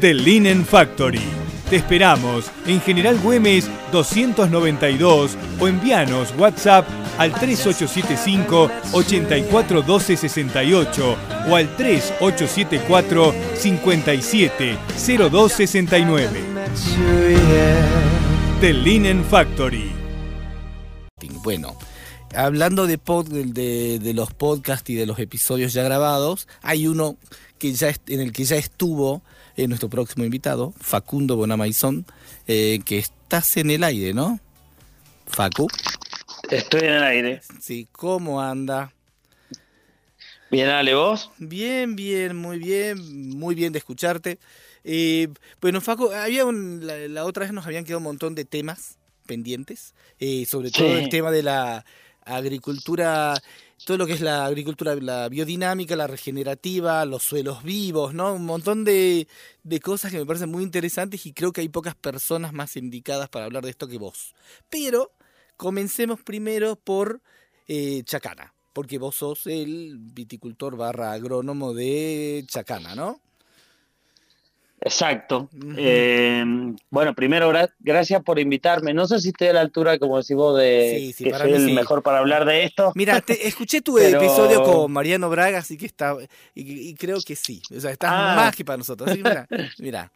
The Linen Factory. Te esperamos en General Güemes 292 o envíanos WhatsApp al 3875 841268 o al 3874 570269. The Linen Factory. Bueno, hablando de, pod- de, de los podcasts y de los episodios ya grabados, hay uno que ya en el que ya estuvo eh, nuestro próximo invitado, Facundo Bonamaizón, eh, que estás en el aire, ¿no? Facu, Estoy en el aire. sí, ¿cómo anda? Bien, Ale, vos. Bien, bien, muy bien, muy bien de escucharte. Eh, bueno, Facu, había un- la, la otra vez nos habían quedado un montón de temas pendientes, eh, sobre todo Sí. el tema de la agricultura, todo lo que es la agricultura, la biodinámica, la regenerativa, los suelos vivos, ¿no? Un montón de, de cosas que me parecen muy interesantes y creo que hay pocas personas más indicadas para hablar de esto que vos. Pero comencemos primero por eh, Chacana, porque vos sos el viticultor barra agrónomo de Chacana, ¿no? Exacto. Eh, bueno, primero, gra- gracias por invitarme. No sé si estoy a la altura, como decís vos, de Sí, sí, que soy el sí. mejor para hablar de esto. Mira, te, escuché tu Pero- episodio con Mariano Braga, así que está, y, y creo que sí. O sea, estás Ah. más que para nosotros. Así que mira, mira.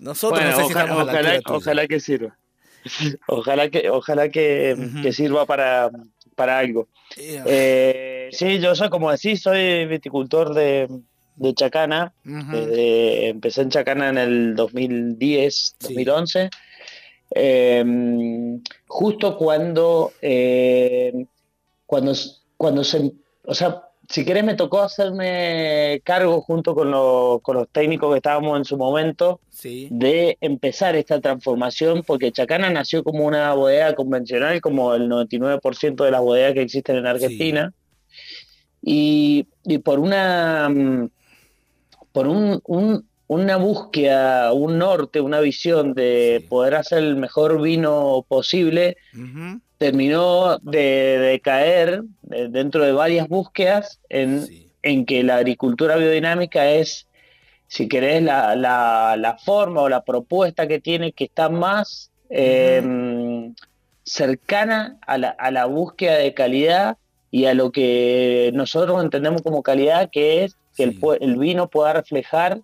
Nosotros Bueno, no sé si ojalá, estamos a la ojalá, ojalá que sirva. Ojalá que, ojalá que sirva para, para algo. Eh, Eh, sí, yo soy, como decís, soy viticultor de, de Chacana. Desde- empecé en Chacana en el 2010, Sí. 2011. Eh, justo cuando, eh, cuando, cuando se, o sea, si querés me tocó hacerme cargo junto con, los- con los técnicos que estábamos en su momento Sí, de empezar esta transformación, porque Chacana nació como una bodega convencional, como el 99% de las bodegas que existen en Argentina, y, y por una mm, por un, un- una búsqueda, un norte, una visión de Sí. poder hacer el mejor vino posible, terminó de, de caer dentro de varias búsquedas en, sí, en que la agricultura biodinámica es, si querés, la, la, la forma o la propuesta que tiene que está más eh, cercana a la, a la búsqueda de calidad y a lo que nosotros entendemos como calidad, que es que el, Sí. pue- el vino pueda reflejar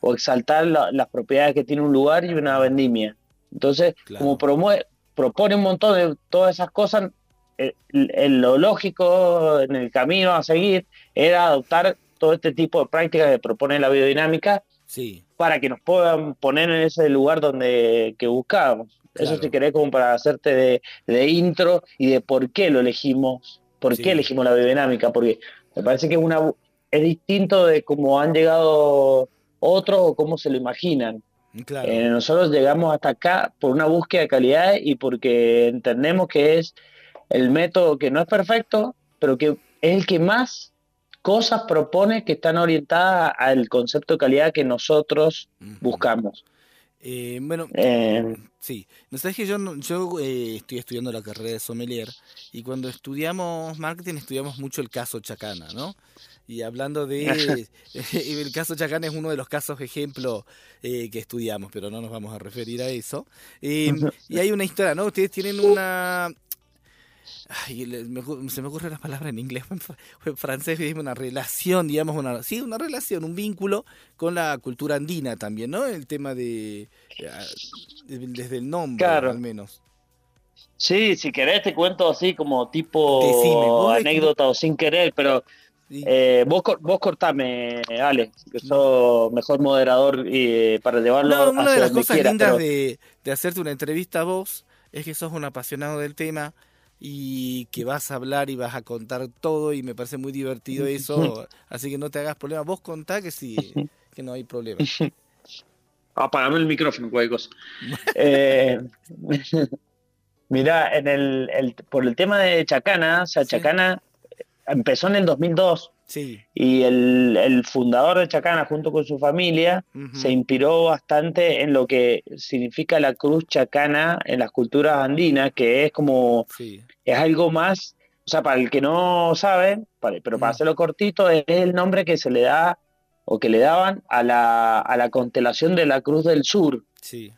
o exaltar la- las propiedades que tiene un lugar y una vendimia. Entonces, Claro. como promue- propone un montón de todas esas cosas, eh, el- lo lógico en el camino a seguir era adoptar todo este tipo de prácticas que propone la biodinámica sí, para que nos puedan poner en ese lugar donde que buscábamos. Eso si querés como para hacerte de, de intro y de por qué lo elegimos, por Sí. qué elegimos la biodinámica, porque me parece que es una es distinto de cómo han llegado otros o cómo se lo imaginan. claro. Eh, nosotros llegamos hasta acá por una búsqueda de calidad y porque entendemos que es el método que no es perfecto, pero que es el que más cosas propone que están orientadas al concepto de calidad que nosotros buscamos. Eh, bueno, Eh, Sí, no sabes que yo, yo eh, estoy estudiando la carrera de sommelier y cuando estudiamos marketing estudiamos mucho el caso Chacana, ¿no? Y hablando de el caso Chacana es uno de los casos ejemplo eh, que estudiamos, pero no nos vamos a referir a eso. Eh, y hay una historia, ¿no? Ustedes tienen una ay, me se me ocurre la palabra en inglés, en francés, una relación, digamos, una, sí, una relación, un vínculo con la cultura andina también, ¿no? El tema de, eh, de- desde el nombre, Claro. al menos. Sí, si querés te cuento así como tipo Decime, anécdota o sin querer, pero. Eh, vos, vos cortame, Ale, que sos mejor moderador y, para llevarlo No, una hacia de las cosas quieras, lindas pero- de, de hacerte una entrevista a vos es que sos un apasionado del tema y que vas a hablar y vas a contar todo y me parece muy divertido eso, así que no te hagas problema. Vos contá que sí, que no hay problema. Apagame el micrófono, cosa. eh, Mirá, en el, el- por el tema de Chacana, o sea, Sí. Chacana empezó en el 2002 Sí. y el, el fundador de Chacana junto con su familia se inspiró bastante en lo que significa la cruz chacana en las culturas andinas, que es como, sí. es algo más, o sea, para el que no sabe, para- pero para hacerlo cortito, es el nombre que se le da o que le daban a la, a la constelación de la Cruz del Sur. Sí.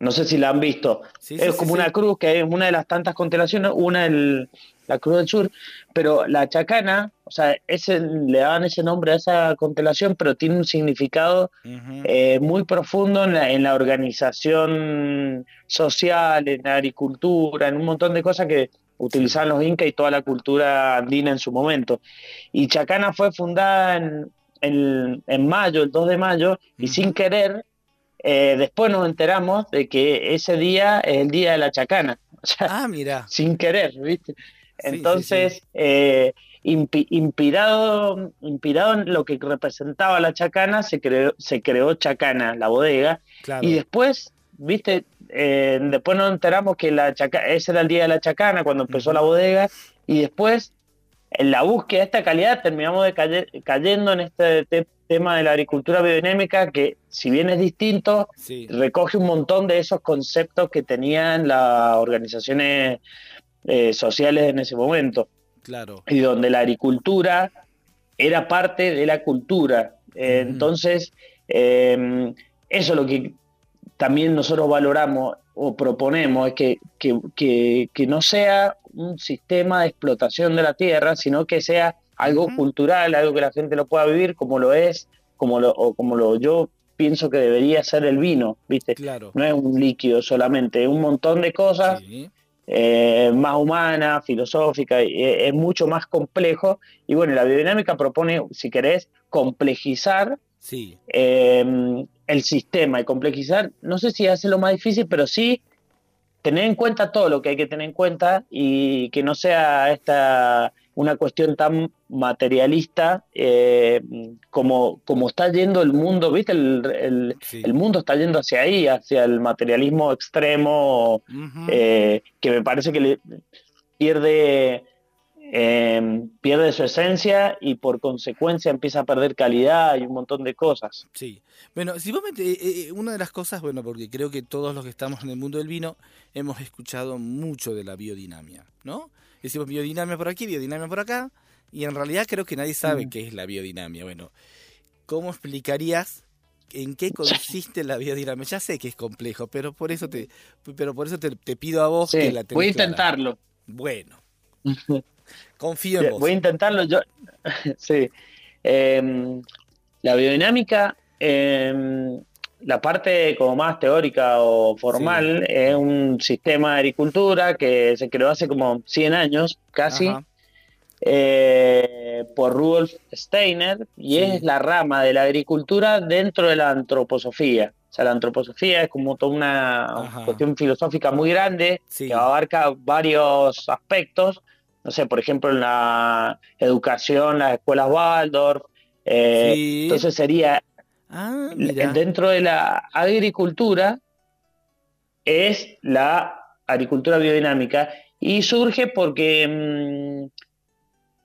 No sé si la han visto. Sí, es sí, como sí. una cruz que es una de las tantas constelaciones, una el, la Cruz del Sur, pero la chacana, o sea, ese, le daban ese nombre a esa constelación, pero tiene un significado eh, muy profundo en la, en la organización social, en la agricultura, en un montón de cosas que utilizaban los incas y toda la cultura andina en su momento. Y Chacana fue fundada en, en, en mayo, el 2 de mayo, y sin querer, eh, después nos enteramos de que ese día es el día de la Chacana. O sea, Ah, mira. sin querer, ¿viste? sí, Entonces, eh, impi- inspirado, inspirado en lo que representaba la chacana, se creó, se creó Chacana, la bodega, Claro. y después, ¿viste? Eh, después nos enteramos que la chaca- ese era el día de la chacana, cuando empezó la bodega, y después, en la búsqueda de esta calidad, terminamos de caye- cayendo en este te- tema de la agricultura biodinámica, que si bien es distinto, Sí. recoge un montón de esos conceptos que tenían las organizaciones eh, sociales en ese momento Claro. y donde la agricultura era parte de la cultura. Eh. Entonces, eh, eso es lo que también nosotros valoramos o proponemos, es que, que, que- que no sea un sistema de explotación de la tierra, sino que sea algo cultural, algo que la gente lo pueda vivir como lo es, como lo, o como lo yo pienso que debería ser el vino, ¿viste? Claro. No es un líquido solamente, es un montón de cosas Sí. eh, más humana, filosófica, y, eh, es mucho más complejo. Y bueno, la biodinámica propone, si querés, complejizar Sí. eh, el sistema y complejizar, no sé si hace lo más difícil, pero sí tener en cuenta todo lo que hay que tener en cuenta y que no sea esta una cuestión tan materialista eh, como, como está yendo el mundo, ¿viste? El, el- Sí. el mundo está yendo hacia ahí, hacia el materialismo extremo, eh, que me parece que le pierde, eh, pierde su esencia y por consecuencia empieza a perder calidad y un montón de cosas. Sí. Bueno, si vos una de las cosas, bueno, porque creo que todos los que estamos en el mundo del vino hemos escuchado mucho de la biodinamia, ¿no? Decimos biodinamia por aquí, biodinamia por acá, y en realidad creo que nadie sabe Mm. qué es la biodinamia. Bueno, ¿cómo explicarías en qué consiste la biodinamia? Ya sé que es complejo, pero por eso te, pero por eso te, te pido a vos Sí, que la voy a clara. intentarlo. Bueno, confío en vos. Voy a intentarlo yo. sí. Eh, la biodinámica, eh, la parte como más teórica o formal, es un sistema de agricultura que se creó hace como 100 años, casi, eh, por Rudolf Steiner, y Sí. es la rama de la agricultura dentro de la antroposofía. O sea, la antroposofía es como toda una Ajá. cuestión filosófica muy grande Sí. que abarca varios aspectos. No sé, por ejemplo, en la educación, las escuelas Waldorf. eh. Entonces sería Ah, mira. dentro de la agricultura es la agricultura biodinámica y surge porque mm,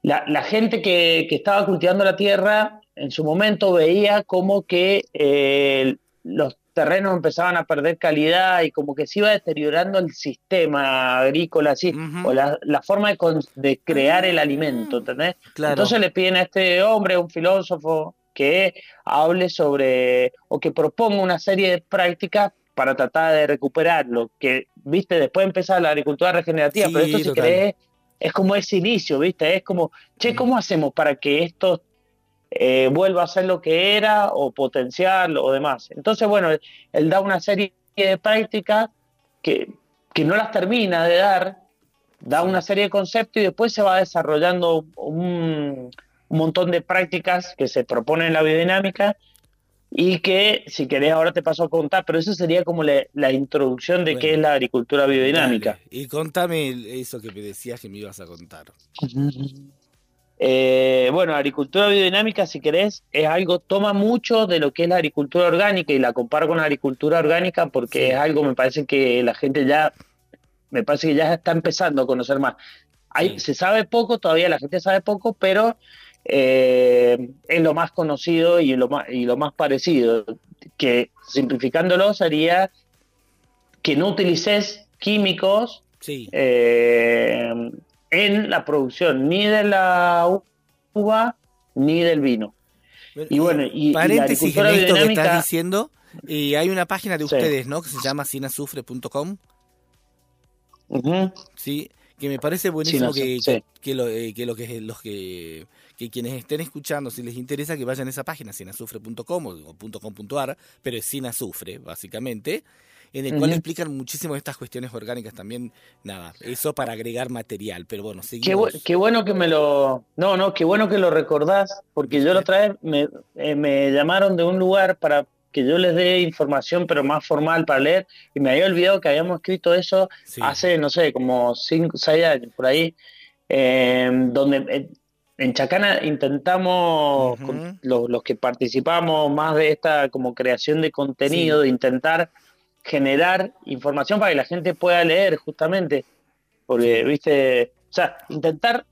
la, la gente que, que estaba cultivando la tierra en su momento veía como que eh, los terrenos empezaban a perder calidad y como que se iba deteriorando el sistema agrícola así o la, la forma de, crear el alimento, ¿entendés? Claro. Entonces le piden a este hombre, un filósofo, que hable sobre o que proponga una serie de prácticas para tratar de recuperarlo, que viste, después empieza la agricultura regenerativa, Sí, pero esto si total. querés es como ese inicio, viste, es como, che, ¿cómo hacemos para que esto eh, vuelva a ser lo que era o potenciarlo o demás? Entonces, bueno, él, él da una serie de prácticas que, que no las termina de dar, da una serie de conceptos y después se va desarrollando un, un montón de prácticas que se proponen en la biodinámica y que, si querés, ahora te paso a contar, pero eso sería como la, la introducción de Bueno. qué es la agricultura biodinámica. Dale. Y contame eso que me decías que me ibas a contar. Eh, bueno, agricultura biodinámica, si querés, es algo, toma mucho de lo que es la agricultura orgánica y la comparo con la agricultura orgánica porque Sí. es algo, me parece que la gente ya, me parece que ya está empezando a conocer más. Hay, Sí. Se sabe poco, todavía la gente sabe poco, pero eh, es lo más conocido y lo más, y lo más parecido. Que simplificándolo sería que no utilices químicos Sí. eh, en la producción ni de la uva ni del vino. Y bueno, y- y la paréntesis en esto que estás diciendo, y hay una página de Sí. ustedes, ¿no? Que se llama sinazufre.com, sí, que me parece buenísimo que, sí. que, que lo, eh, que lo que los que que quienes estén escuchando, si les interesa, que vayan a esa página, sinazufre.com o, .com.ar, pero es sinazufre, básicamente, en el cual explican muchísimo estas cuestiones orgánicas también, nada, eso para agregar material, pero bueno, Qué, seguimos. bu- qué bueno que me lo. No, no, qué bueno que lo recordás, porque yo la otra vez me, eh, me llamaron de un lugar para que yo les dé información, pero más formal para leer, y me había olvidado que habíamos escrito eso Sí. hace, no sé, como 5, 6 años, por ahí, eh, donde eh, en Chacana intentamos, los, los que participamos más de esta como creación de contenido, de intentar generar información para que la gente pueda leer justamente, porque, viste, o sea, intentar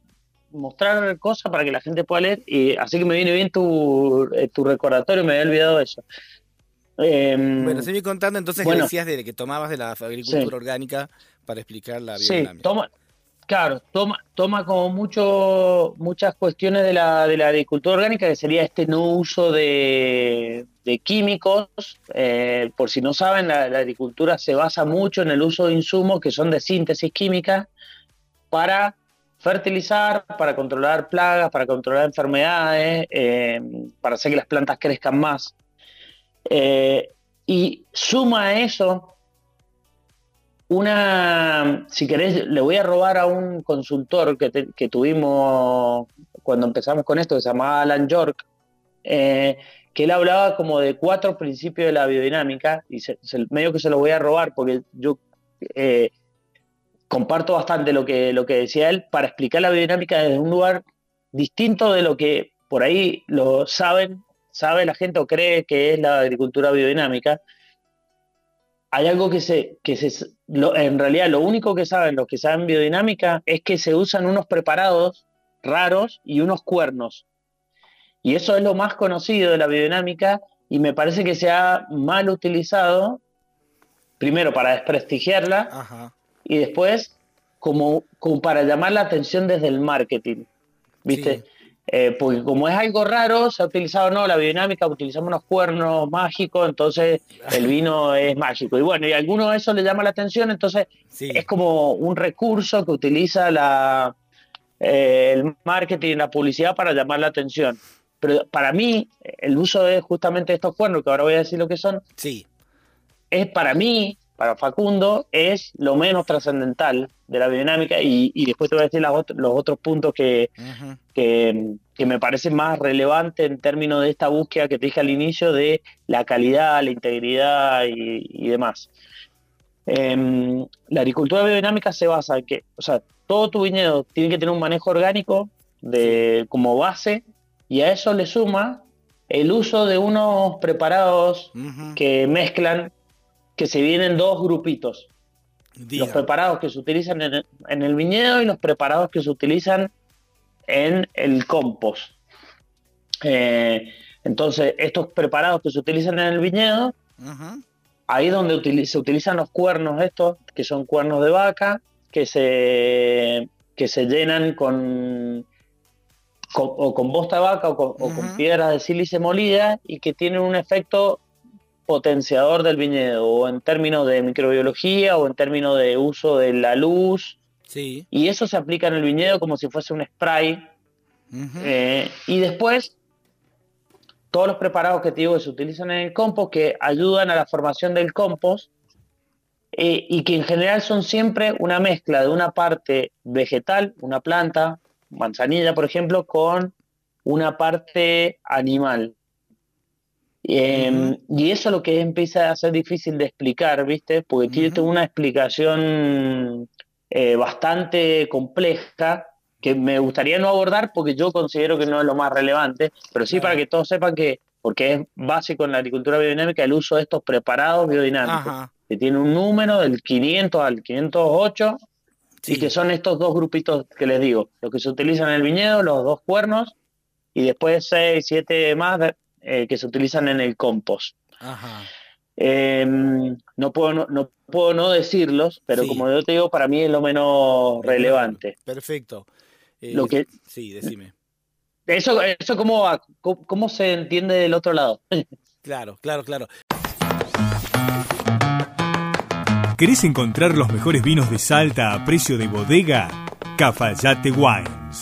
mostrar cosas para que la gente pueda leer, y así que me viene bien tu, eh, tu recordatorio, me había olvidado eso. Em, Bueno, seguí contando entonces que bueno. decías de que tomabas de la agricultura Sí. orgánica para explicar la Sí, biodinámica. toma, claro, toma, toma como mucho, muchas cuestiones de la, de la agricultura orgánica, que sería este no uso de, de químicos. Eh, por si no saben, la, la agricultura se basa mucho en el uso de insumos que son de síntesis química para fertilizar, para controlar plagas, para controlar enfermedades, eh, para hacer que las plantas crezcan más. Eh, y suma a eso una, si querés, le voy a robar a un consultor que, que tuvimos cuando empezamos con esto, que se llamaba Alan York, eh, que él hablaba como de cuatro principios de la biodinámica, y se- se- medio que se lo voy a robar porque yo eh, comparto bastante lo que, lo que decía él para explicar la biodinámica desde un lugar distinto de lo que por ahí lo saben, sabe la gente o cree que es la agricultura biodinámica hay algo que se, que se lo- en realidad lo único que saben los que saben biodinámica es que se usan unos preparados raros y unos cuernos. Y eso es lo más conocido de la biodinámica y me parece que se ha mal utilizado, primero para desprestigiarla Ajá. y después como, como para llamar la atención desde el marketing. ¿Viste? Sí. Eh, porque como es algo raro, se ha utilizado no la biodinámica, utilizamos unos cuernos mágicos, entonces el vino es mágico. Y bueno, y a alguno eso le llama la atención, entonces Sí. es como un recurso que utiliza la, eh, el marketing y la publicidad para llamar la atención. Pero para mí, el uso de justamente estos cuernos, que ahora voy a decir lo que son, Sí. es para mí, para Facundo, es lo menos trascendental de la biodinámica y, y después te voy a decir ot- los otros puntos que, que, que me parecen más relevantes en términos de esta búsqueda que te dije al inicio de la calidad, la integridad y, y demás. Em, la agricultura biodinámica se basa en que, o sea, todo tu viñedo tiene que tener un manejo orgánico de, como base y a eso le suma el uso de unos preparados que mezclan, que se vienen dos grupitos. Diga. Los preparados que se utilizan en el, en el viñedo y los preparados que se utilizan en el compost. Eh, entonces, estos preparados que se utilizan en el viñedo, Ujú. ahí donde se utilizan los cuernos estos, que son cuernos de vaca, que se, que se llenan con, con- o con bosta de vaca o con, o con piedras de sílice molida y que tienen un efecto potenciador del viñedo, o en términos de microbiología, o en términos de uso de la luz. Sí. Y eso se aplica en el viñedo como si fuese un spray. Eh, y después, todos los preparados que te digo que se utilizan en el compost, que ayudan a la formación del compost, eh, y que en general son siempre una mezcla de una parte vegetal, una planta, manzanilla, por ejemplo, con una parte animal. Eh, Y eso es lo que empieza a ser difícil de explicar, ¿viste? Porque tiene Ujú. una explicación eh, bastante compleja que me gustaría no abordar porque yo considero que no es lo más relevante, pero sí para que todos sepan que, porque es básico en la agricultura biodinámica, el uso de estos preparados biodinámicos, que tiene un número del 500 al 508 Sí. y que son estos dos grupitos que les digo, los que se utilizan en el viñedo, los dos cuernos, y después seis, siete más eh, que se utilizan en el compost. Ajá. Eh, no, puedo, no, no puedo no decirlos, pero Sí. como yo te digo, para mí es lo menos relevante. Perfecto. Eh, Lo que- Sí, decime. Eso, eso cómo, cómo se entiende del otro lado. Claro, claro, claro. ¿Querés encontrar los mejores vinos de Salta a precio de bodega? Cafayate Wines.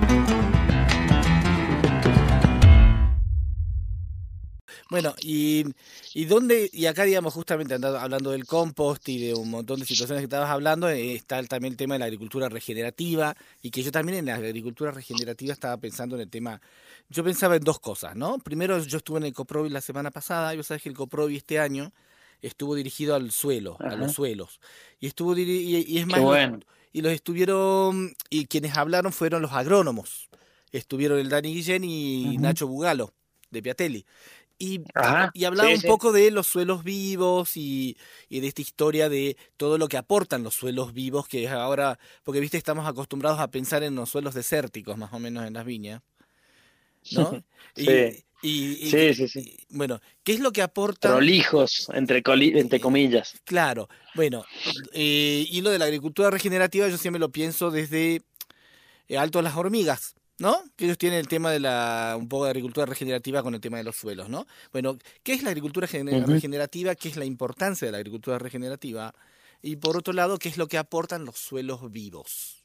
Bueno, y, y dónde, y acá digamos justamente andando- hablando del compost y de un montón de situaciones que estabas hablando, eh, está también el tema de la agricultura regenerativa, y que yo también en la agricultura regenerativa estaba pensando en el tema, yo pensaba en dos cosas, ¿no? Primero yo estuve en el Coprovi la semana pasada, y vos sabés que el Coprovi este año estuvo dirigido al suelo, a los suelos, y estuvo y, y es más, bueno. y los estuvieron, y quienes hablaron fueron los agrónomos. Estuvieron el Dani Guillén y. Nacho Bugalo, de Piatelli. Y, Ajá, y hablaba sí, un sí. poco de los suelos vivos y, y de esta historia de todo lo que aportan los suelos vivos, que es ahora, porque viste, estamos acostumbrados a pensar en los suelos desérticos, más o menos en las viñas. ¿No? Y- Sí. y- y- Sí, sí, sí. y, bueno, ¿qué es lo que aporta? Prolijos, entre, coli- entre comillas. Claro, bueno, eh, y lo de la agricultura regenerativa yo siempre lo pienso desde eh, Alto a las Hormigas, ¿no? Que ellos tienen el tema de la, un poco de agricultura regenerativa con el tema de los suelos, ¿no? Bueno, ¿qué es la agricultura regenerativa? ¿Qué es la importancia de la agricultura regenerativa? Y por otro lado, ¿qué es lo que aportan los suelos vivos?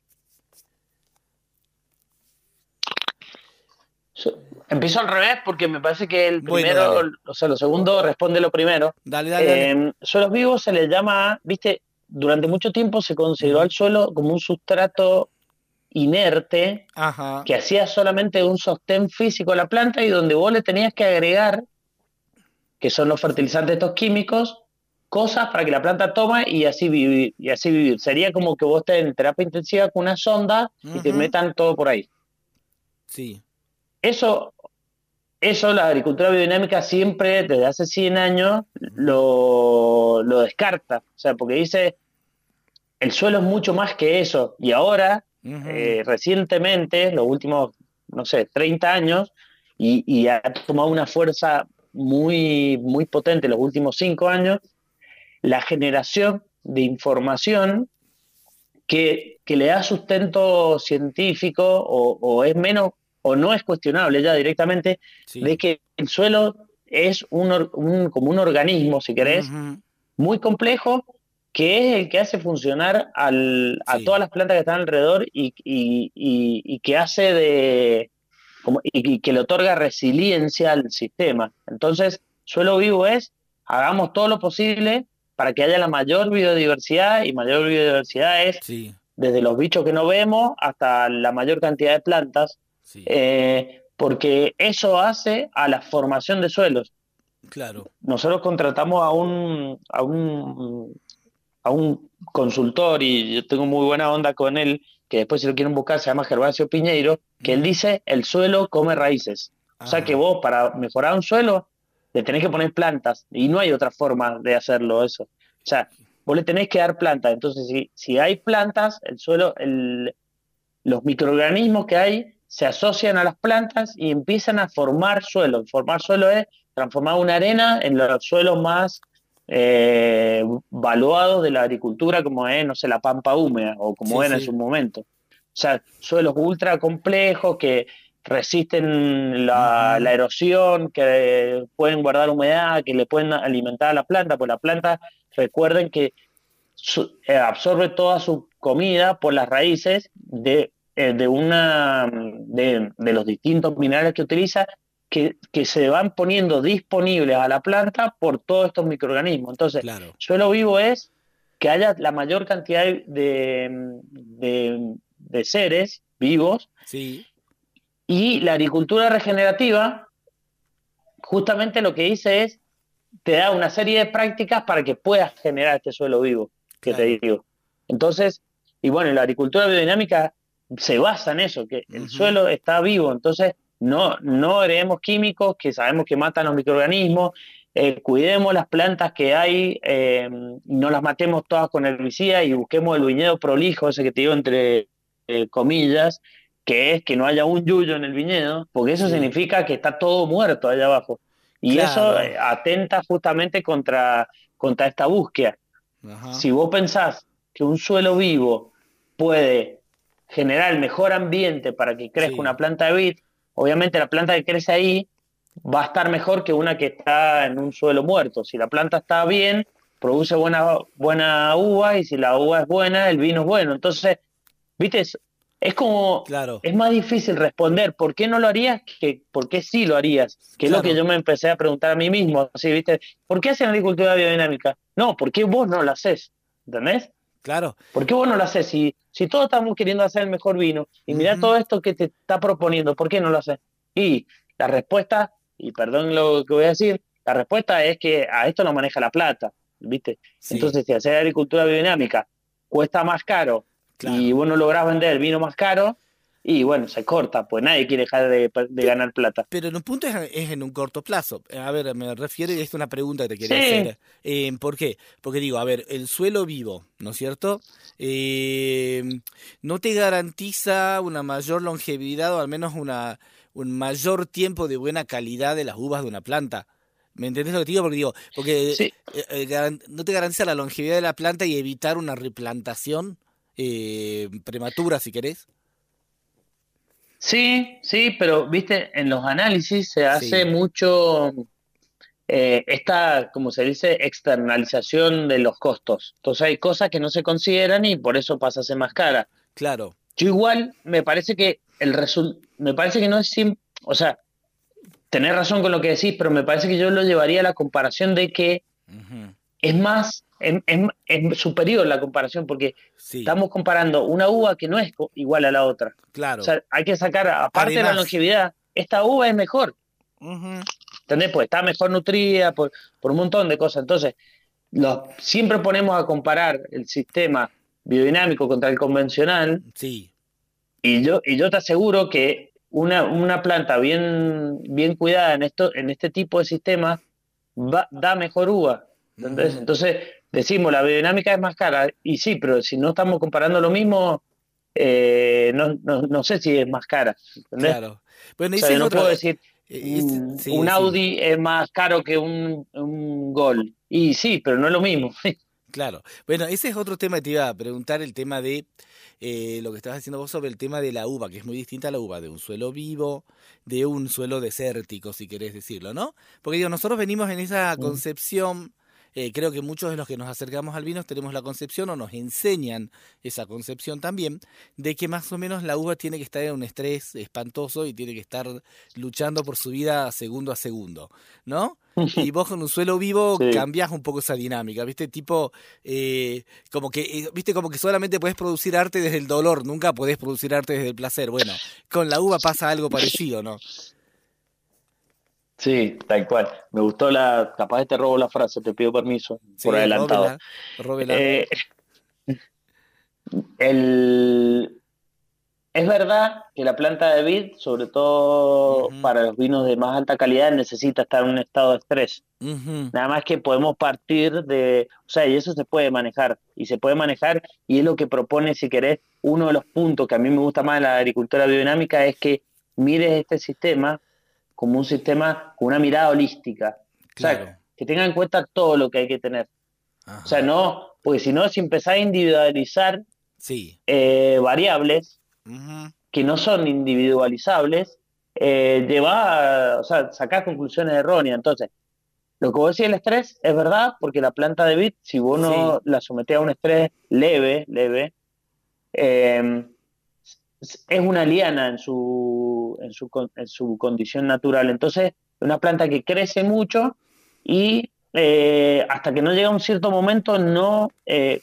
Yo- Empiezo al revés porque me parece que el primero, o sea, lo segundo responde lo primero. Dale, dale, dale. Eh, suelos vivos se le llama, viste, durante mucho tiempo se consideró al suelo como un sustrato inerte Ajá. que hacía solamente un sostén físico a la planta y donde vos le tenías que agregar, que son los fertilizantes estos químicos, cosas para que la planta toma y así vivir. Y así vivir. Sería como que vos estés en terapia intensiva con una sonda y te metan todo por ahí. Sí. Eso, eso la agricultura biodinámica siempre, desde hace 100 años, lo, lo descarta. O sea, porque dice, el suelo es mucho más que eso. Y ahora, Eh, recientemente, los últimos, no sé, 30 años, y, y ha tomado una fuerza muy, muy potente los últimos 5 años, la generación de información que, que le da sustento científico o, o es menos o no es cuestionable ya directamente Sí. de que el suelo es un, como un organismo, si querés, muy complejo, que es el que hace funcionar al- a Sí. todas las plantas que están alrededor y, y- y- y que hace de como, y, que le otorga resiliencia al sistema. Entonces, suelo vivo es hagamos todo lo posible para que haya la mayor biodiversidad y mayor biodiversidad es Sí, desde los bichos que no vemos hasta la mayor cantidad de plantas, sí, eh, porque eso hace a la formación de suelos. claro. Nosotros contratamos a un, a un, a un consultor y yo tengo muy buena onda con él, que después si lo quieren buscar se llama Gervasio Piñeiro, que él dice el suelo come raíces. O sea que vos para mejorar un suelo le tenés que poner plantas y no hay otra forma de hacerlo eso. sea, vos le tenés que dar plantas. Entonces, si, si hay plantas, el suelo, el, los microorganismos que hay se asocian a las plantas y empiezan a formar suelo. Formar suelo es transformar una arena en los suelos más eh, valuados de la agricultura, como es, no sé, la pampa húmeda o como Sí, era sí. en su momento. O sea, suelos ultra complejos que resisten la, erosión, que pueden guardar humedad, que le pueden alimentar a la planta, pues la planta, recuerden que su- eh, absorbe toda su comida por las raíces de, eh, de una de, de los distintos minerales que utiliza que, que se van poniendo disponibles a la planta por todos estos microorganismos. Entonces, Claro. suelo vivo es que haya la mayor cantidad de, de, de seres vivos Sí. y la agricultura regenerativa justamente lo que dice es te da una serie de prácticas para que puedas generar este suelo vivo que Claro. te digo. Entonces, y bueno, la agricultura biodinámica se basa en eso, que el suelo está vivo, entonces no, no agreguemos químicos que sabemos que matan los microorganismos, eh, cuidemos las plantas que hay, eh, no las matemos todas con herbicida y busquemos el viñedo prolijo, ese que te digo entre eh, comillas, que es que no haya un yuyo en el viñedo, porque eso significa que está todo muerto allá abajo. Y Claro. eso eh, atenta justamente contra, contra esta búsqueda. Ajá. Si vos pensás que un suelo vivo puede generar el mejor ambiente para que crezca Sí. una planta de vid, obviamente la planta que crece ahí va a estar mejor que una que está en un suelo muerto. Si la planta está bien, produce buena, buena uva y si la uva es buena, el vino es bueno. Entonces, viste, es, es como, Claro. es más difícil responder por qué no lo harías que por qué sí lo harías, que es lo que yo me empecé a preguntar a mí mismo, así, ¿viste? ¿Por qué hacen agricultura biodinámica? No, ¿por qué vos no lo haces? ¿Entendés? Claro. ¿Por qué vos no lo haces? Si, si todos estamos queriendo hacer el mejor vino y mirá todo esto que te está proponiendo, ¿por qué no lo haces? Y la respuesta, y perdón lo que voy a decir, la respuesta es que a esto lo maneja la plata, ¿viste? Sí. Entonces, si hacer agricultura biodinámica cuesta más caro Claro. y vos no lográs vender el vino más caro, y bueno, se corta, pues nadie quiere dejar de, de ganar plata. Pero en un punto es, es en un corto plazo. A ver, me refiero, y esto es una pregunta que te quería Sí. hacer. Eh, ¿Por qué? Porque digo, a ver, el suelo vivo, ¿no es cierto? Eh, no te garantiza una mayor longevidad o al menos una, un mayor tiempo de buena calidad de las uvas de una planta. ¿Me entendés lo que te digo? Porque digo, porque Sí. eh, eh, no te garantiza la longevidad de la planta y evitar una replantación eh, prematura, si querés. Sí, sí, pero viste, en los análisis se hace Sí. mucho eh, esta, como se dice, externalización de los costos. Entonces hay cosas que no se consideran y por eso pasa a ser más cara. Claro, Yo igual me parece que el resul- me parece que no es sim- o sea, tenés razón con lo que decís, pero me parece que yo lo llevaría a la comparación de que es más, es, es- es superior la comparación porque sí, estamos comparando una uva que no es igual a la otra. claro. O sea, hay que sacar, aparte de la longevidad, esta uva es mejor, Ujú. ¿entendés? Pues está mejor nutrida por, por un montón de cosas. Entonces, los, siempre ponemos a comparar el sistema biodinámico contra el convencional Sí, y yo, y yo te aseguro que una, una planta bien, bien cuidada en, esto, en este tipo de sistema va, da mejor uva. ¿Entendés? Entonces, decimos, la biodinámica es más cara, y sí, pero si no estamos comparando lo mismo, eh, no, no, no sé si es más cara. ¿entendés? claro. Bueno, O sea, no otra- puedo decir eh, ese- un, sí, un sí, Audi es más caro que un, un Gol. Y sí, pero no es lo mismo. Claro. Bueno, ese es otro tema que te iba a preguntar, el tema de eh, lo que estabas diciendo vos sobre el tema de la uva, que es muy distinta a la uva de un suelo vivo, de un suelo desértico, si querés decirlo, ¿no? Porque digo, nosotros venimos en esa Mm. concepción, eh, creo que muchos de los que nos acercamos al vino tenemos la concepción o nos enseñan esa concepción también, de que más o menos la uva tiene que estar en un estrés espantoso y tiene que estar luchando por su vida segundo a segundo, ¿no? Y vos con un suelo vivo Sí. cambiás un poco esa dinámica, ¿viste? Tipo, eh, como que, eh, ¿viste? Como que solamente podés producir arte desde el dolor, nunca podés producir arte desde el placer. Bueno, con la uva pasa algo parecido, ¿no? Sí, tal cual. Me gustó la. Capaz te robo la frase, te pido permiso Sí, por adelantado. róbela, róbela. Eh, el, es verdad que la planta de vid, sobre todo para los vinos de más alta calidad, necesita estar en un estado de estrés. Nada más que podemos partir de, o sea, y eso se puede manejar, y se puede manejar, y es lo que propone, si querés, uno de los puntos que a mí me gusta más de la agricultura biodinámica es que mires este sistema como un sistema con una mirada holística. O sea, Claro. que tenga en cuenta todo lo que hay que tener. Ajá. O sea, no, porque si no, si empezás a individualizar Sí. eh, variables que no son individualizables, eh, lleva, o sea, sacás conclusiones erróneas. Entonces, lo que vos decís, el estrés, es verdad, porque la planta de vid, si vos no la sometés a un estrés leve, leve, eh, es una liana en su, en su, en su condición natural. Entonces, es una planta que crece mucho y eh, hasta que no llega un cierto momento, no, eh,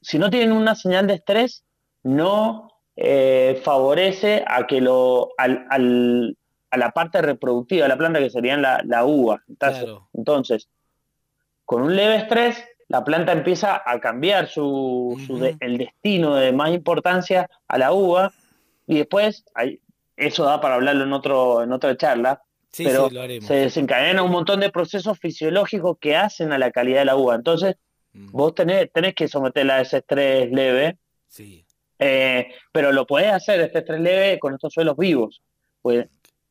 si no tienen una señal de estrés, no eh, favorece a que lo, al, al- a la parte reproductiva de la planta, que serían la, la uva. Entonces, Claro. entonces, con un leve estrés, la planta empieza a cambiar su, su de- el destino de más importancia a la uva y después, hay- eso da para hablarlo en, otro, en otra charla, Sí, pero sí, lo haremos. se desencadenan un montón de procesos fisiológicos que hacen a la calidad de la uva. Entonces, Mm, vos tenés, tenés que someterla a ese estrés leve, Sí. eh, pero lo podés hacer este estrés leve con estos suelos vivos. Pues,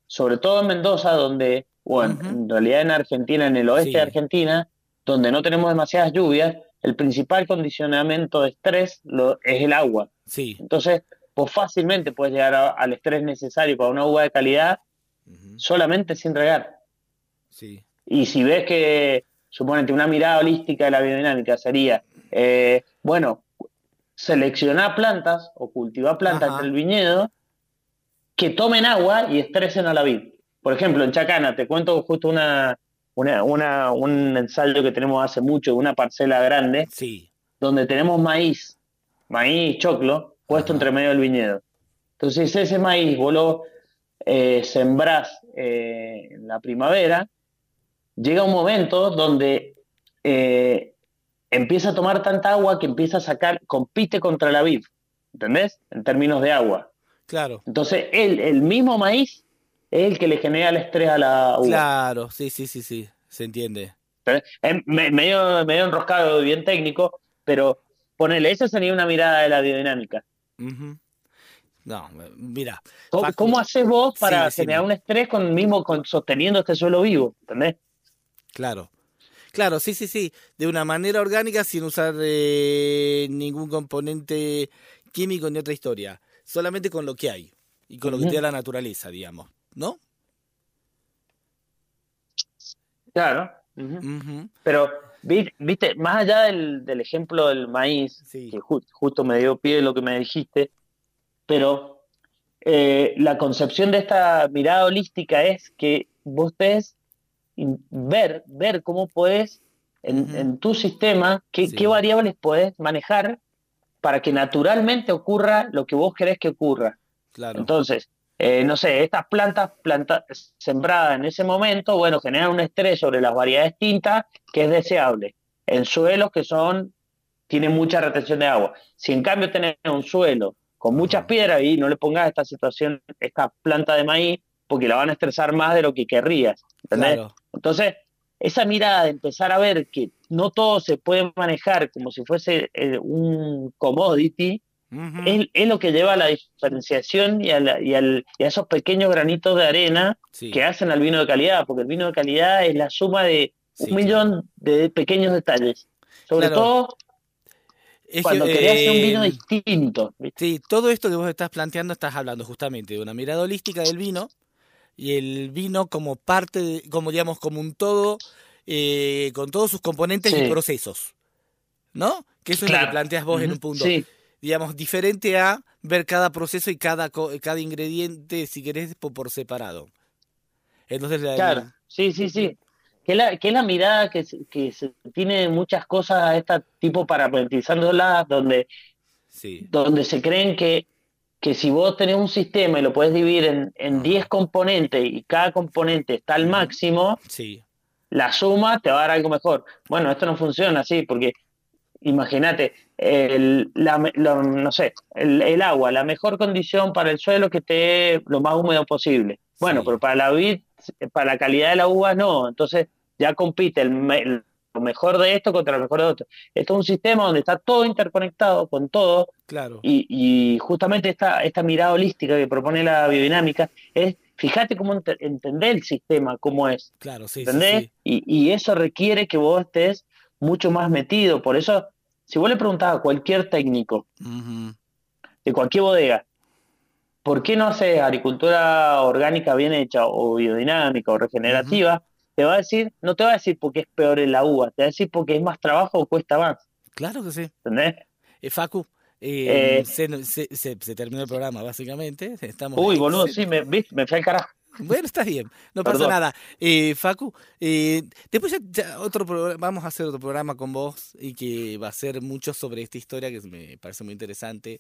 sobre todo en Mendoza, donde, bueno, en realidad en Argentina, en el oeste Sí. de Argentina, donde no tenemos demasiadas lluvias, el principal condicionamiento de estrés lo, es el agua. Sí. Entonces, vos fácilmente puedes llegar a- al estrés necesario para una uva de calidad solamente sin regar. Sí. Y si ves que, suponete, una mirada holística de la biodinámica sería, eh, bueno, seleccionar plantas o cultivar plantas Ajá. entre el viñedo que tomen agua y estresen a la vid. Por ejemplo, en Chacana, te cuento justo una, una, una- un ensayo que tenemos hace mucho de una parcela grande Sí. donde tenemos maíz, maíz choclo, puesto entre medio del viñedo. Entonces ese maíz vos lo eh, sembrás eh, en la primavera, llega un momento donde eh, empieza a tomar tanta agua que empieza a sacar, compite contra la vid, ¿entendés? En términos de agua. Claro. Entonces el, el mismo maíz es el que le genera el estrés a la uva. Claro. Sí, sí, sí, sí. Se entiende. Es me- medio, medio enroscado y bien técnico, pero ponele, esa sería una mirada de la biodinámica. No, mira. ¿Cómo, Facu- cómo haces vos para Sí, generar un estrés con mismo con, sosteniendo este suelo vivo? ¿Entendés? Claro. Claro, sí, sí, sí. De una manera orgánica sin usar eh, ningún componente químico ni otra historia. Solamente con lo que hay. Y con lo que te da la naturaleza, digamos. ¿No? Claro. Pero, viste, más allá del, del ejemplo del maíz, Sí. que ju- justo me dio pie lo que me dijiste, pero eh, la concepción de esta mirada holística es que vos ves ver, ver cómo podés en, tu sistema, qué, Sí. qué variables podés manejar para que naturalmente ocurra lo que vos querés que ocurra. Claro. Entonces, eh, no sé, estas plantas planta- sembradas en ese momento, bueno, generan un estrés sobre las variedades tintas que es deseable. En suelos que son, tienen mucha retención de agua. Si en cambio tenés un suelo con muchas piedras y no le pongas esta situación, esta planta de maíz, porque la van a estresar más de lo que querrías. Entonces, esa mirada de empezar a ver que no todo se puede manejar como si fuese eh, un commodity, Es, es lo que lleva a la diferenciación y a, la- y al- y a esos pequeños granitos de arena Sí. que hacen al vino de calidad, porque el vino de calidad es la suma de Sí, un millón de pequeños detalles. Sobre Claro. todo cuando querés hacer un vino eh, distinto. ¿viste? Sí, todo esto que vos estás planteando, estás hablando justamente de una mirada holística del vino y el vino como parte, de- como digamos, como un todo, eh, con todos sus componentes y procesos, ¿no? Que eso es lo que planteas vos en un punto, Sí, digamos, diferente a ver cada proceso y cada, cada ingrediente, si querés, por, por separado. Entonces, la- claro. Sí, sí, sí. Que es la, que la mirada que, se- que se tiene muchas cosas a este tipo parametrizándolas, donde sí, donde se creen que, que si vos tenés un sistema y lo puedes dividir en, en Ajá. 10 componentes y cada componente está al máximo, sí, la suma te va a dar algo mejor. Bueno, esto no funciona así porque imagínate, el, no sé, el, el agua, la mejor condición para el suelo que esté lo más húmedo posible. Bueno, Sí. pero para la vid, para la calidad de la uva no, entonces ya compite el, me- lo mejor de esto contra lo mejor de otro. Esto es un sistema donde está todo interconectado con todo Claro. y, y justamente esta, esta mirada holística que propone la biodinámica es, fíjate cómo ente- entender el sistema, cómo es. Claro, sí, sí, ¿Entendés? sí. Y, y eso requiere que vos estés mucho más metido. Por eso, si vos le preguntás a cualquier técnico de cualquier bodega, ¿por qué no hace agricultura orgánica bien hecha o biodinámica o regenerativa? Te va a decir, no te va a decir porque es peor en la uva, te va a decir porque es más trabajo o cuesta más. Claro que sí. ¿Entendés? Eh, Facu, eh, Eh, se, se- se- se terminó el programa, básicamente. Estamos Uy, boludo, sí, me, me fui al carajo. Bueno, está bien, no pasa Perdón. nada. Eh, Facu, eh, después ya, ya otro programa, vamos a hacer otro programa con vos y que va a ser mucho sobre esta historia que me parece muy interesante,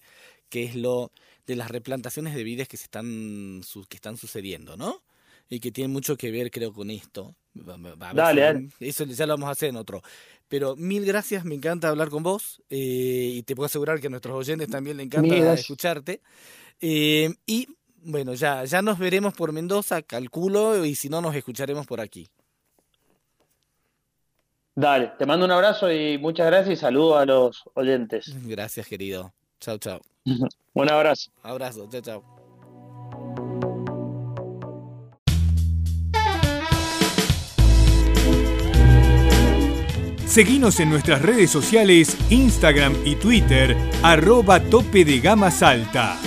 que es lo de las replantaciones de vides que se están su- que están sucediendo, ¿no? Y que tiene mucho que ver, creo, con esto. Va- va- Dale, si- dale. Eso ya lo vamos a hacer en otro. Pero mil gracias, me encanta hablar con vos eh, y te puedo asegurar que a nuestros oyentes también le encanta escucharte. Eh, y bueno, ya, ya nos veremos por Mendoza, calculo, y si no, nos escucharemos por aquí. Dale, te mando un abrazo y muchas gracias y saludo a los oyentes. Gracias, querido. Chao, chao. Un abrazo. Abrazo, chao, chao. Seguinos en nuestras redes sociales, Instagram y Twitter, arroba tope de gama salta.